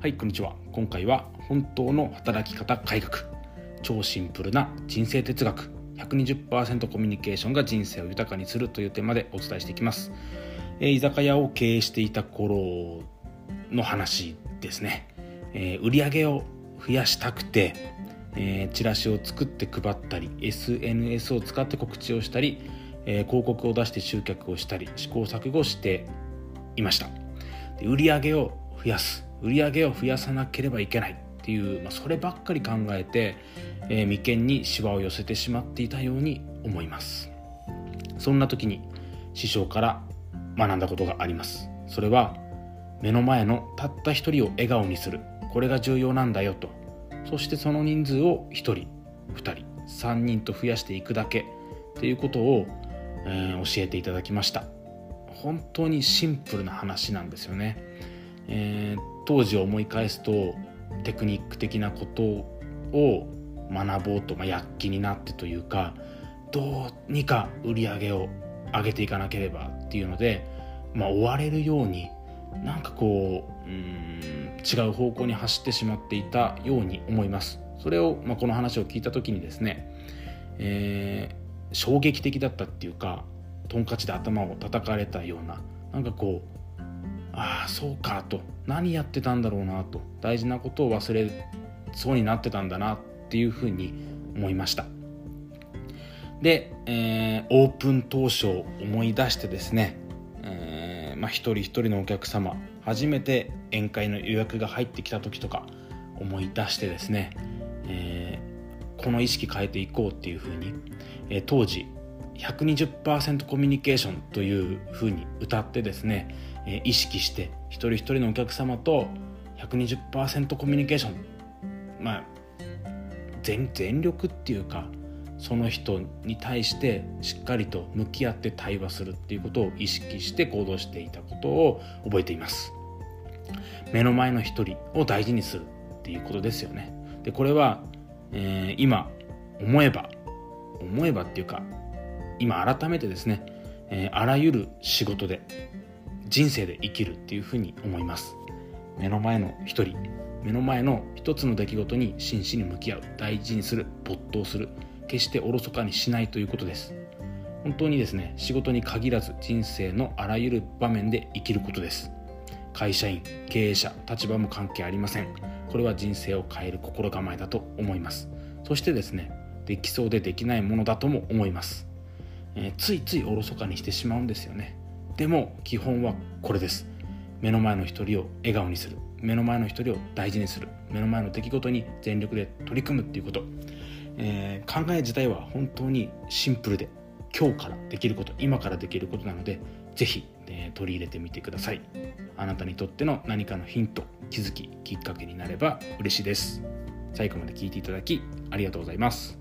はいこんにちは。今回は本当の働き方改革。超シンプルな人生哲学。120%コミュニケーションが人生を豊かにするというテーマでお伝えしていきます、えー、居酒屋を経営していた頃の話ですね、えー、売上を増やしたくて、えー、チラシを作って配ったり SNS を使って告知をしたり、えー、広告を出して集客をしたり試行錯誤していました。で売上を増やす。売り上げを増やさなければいけないっていう、まあ、そればっかり考えて、えー、眉間にしわを寄せてしまっていたように思います。そんな時に師匠から学んだことがあります。それは目の前のたった一人を笑顔にする。これが重要なんだよと。そしてその人数を1人2人3人と増やしていくだけ。っていうことを、えー、教えていただきました。本当にシンプルな話なんですよね、えー、当時を思い返すとテクニック的なことを学ぼうと、まあ、躍起になってというかどうにか売り上げを上げていかなければっていうので、まあ、追われるようになんかこううん違う方向に走ってしまっていたように思います。それを、まあ、この話を聞いた時にですね、えー、衝撃的だったっていうかトンカチで頭を叩かれたようななんかこうああそうかと。何やってたんだろうなと。大事なことを忘れそうになってたんだなっていうふうに思いました。で、えー、オープン当初思い出してですね、えーまあ、一人一人のお客様初めて宴会の予約が入ってきた時とか思い出してですね、えー、この意識変えていこうっていうふうに、え、当時120%コミュニケーションというふうに歌ってですね意識して一人一人のお客様と120%コミュニケーションまあ全全力っていうかその人に対してしっかりと向き合って対話するっていうことを意識して行動していたことを覚えています。目の前の一人を大事にするっていうことですよね。でこれは、えー、今思えば思えばっていうか今改めてですね、えー、あらゆる仕事で人生で生きるっていうふうに思います。目の前の一人目の前の一つの出来事に真摯に向き合う大事にする没頭する決しておろそかにしないということです。本当にですね仕事に限らず人生のあらゆる場面で生きることです。会社員経営者立場も関係ありません。これは人生を変える心構えだと思います。そしてですねできそうでできないものだとも思います、えー、ついついおろそかにしてしまうんですよね。でも基本はこれです。目の前の一人を笑顔にする。目の前の一人を大事にする。目の前の出来事に全力で取り組むっていうこと、えー、考え自体は本当にシンプルで今日からできること今からできることなので是非、えー、取り入れてみてください。あなたにとっての何かのヒント気づききっかけになれば嬉しいです。最後まで聞いていただきありがとうございます。